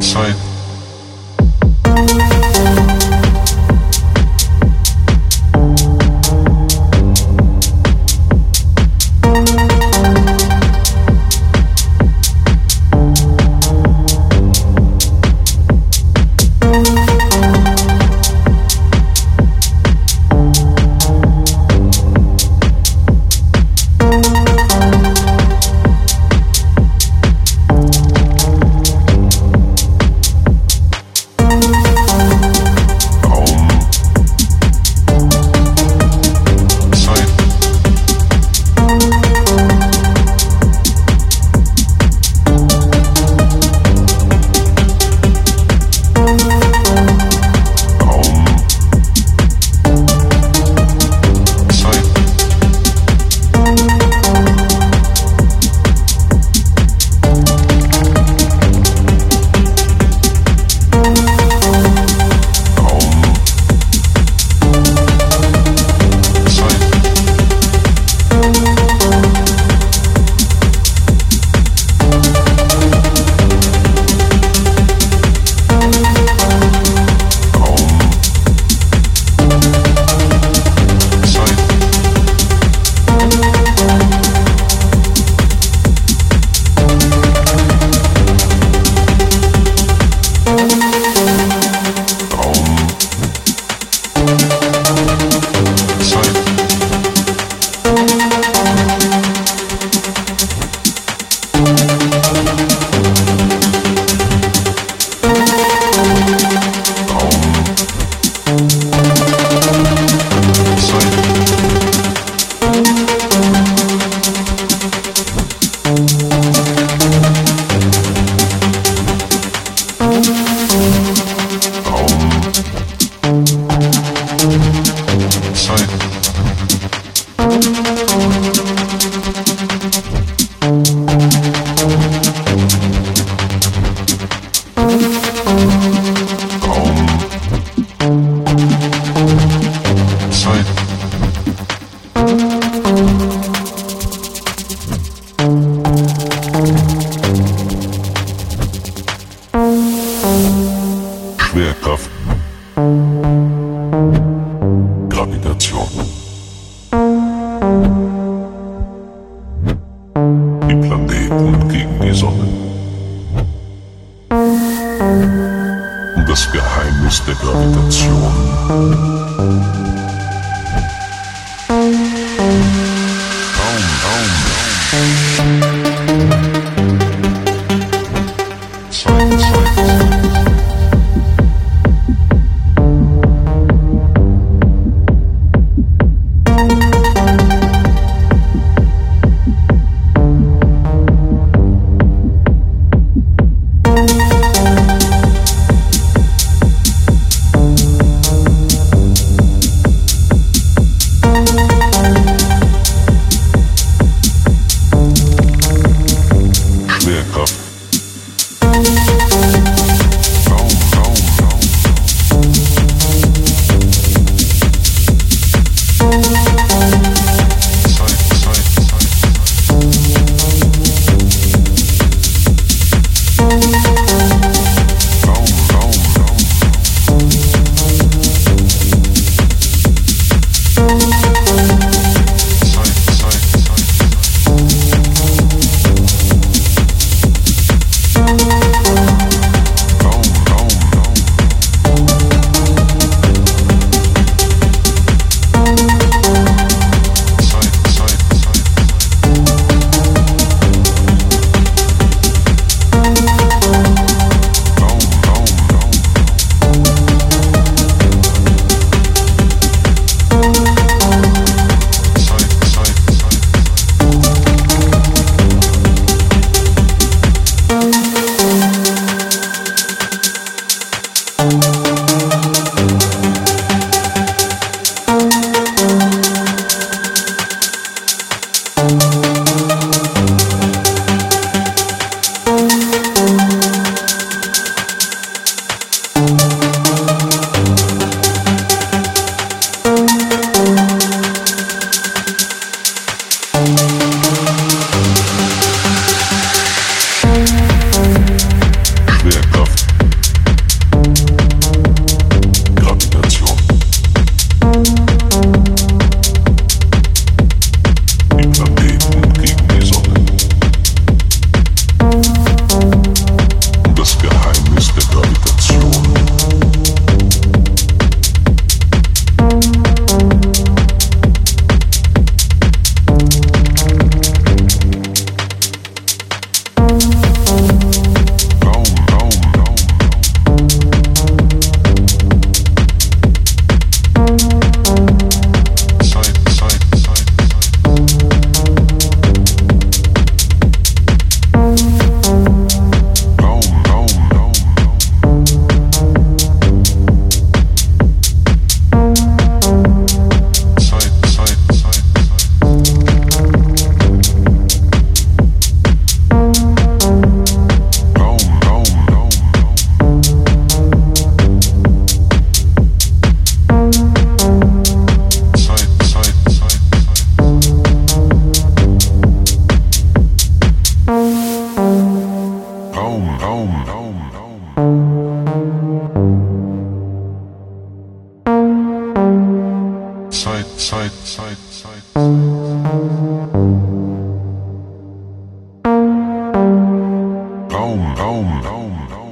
Sorry. stykker gravitation. side, side, side, side. Side, Raum, Raum, Raum.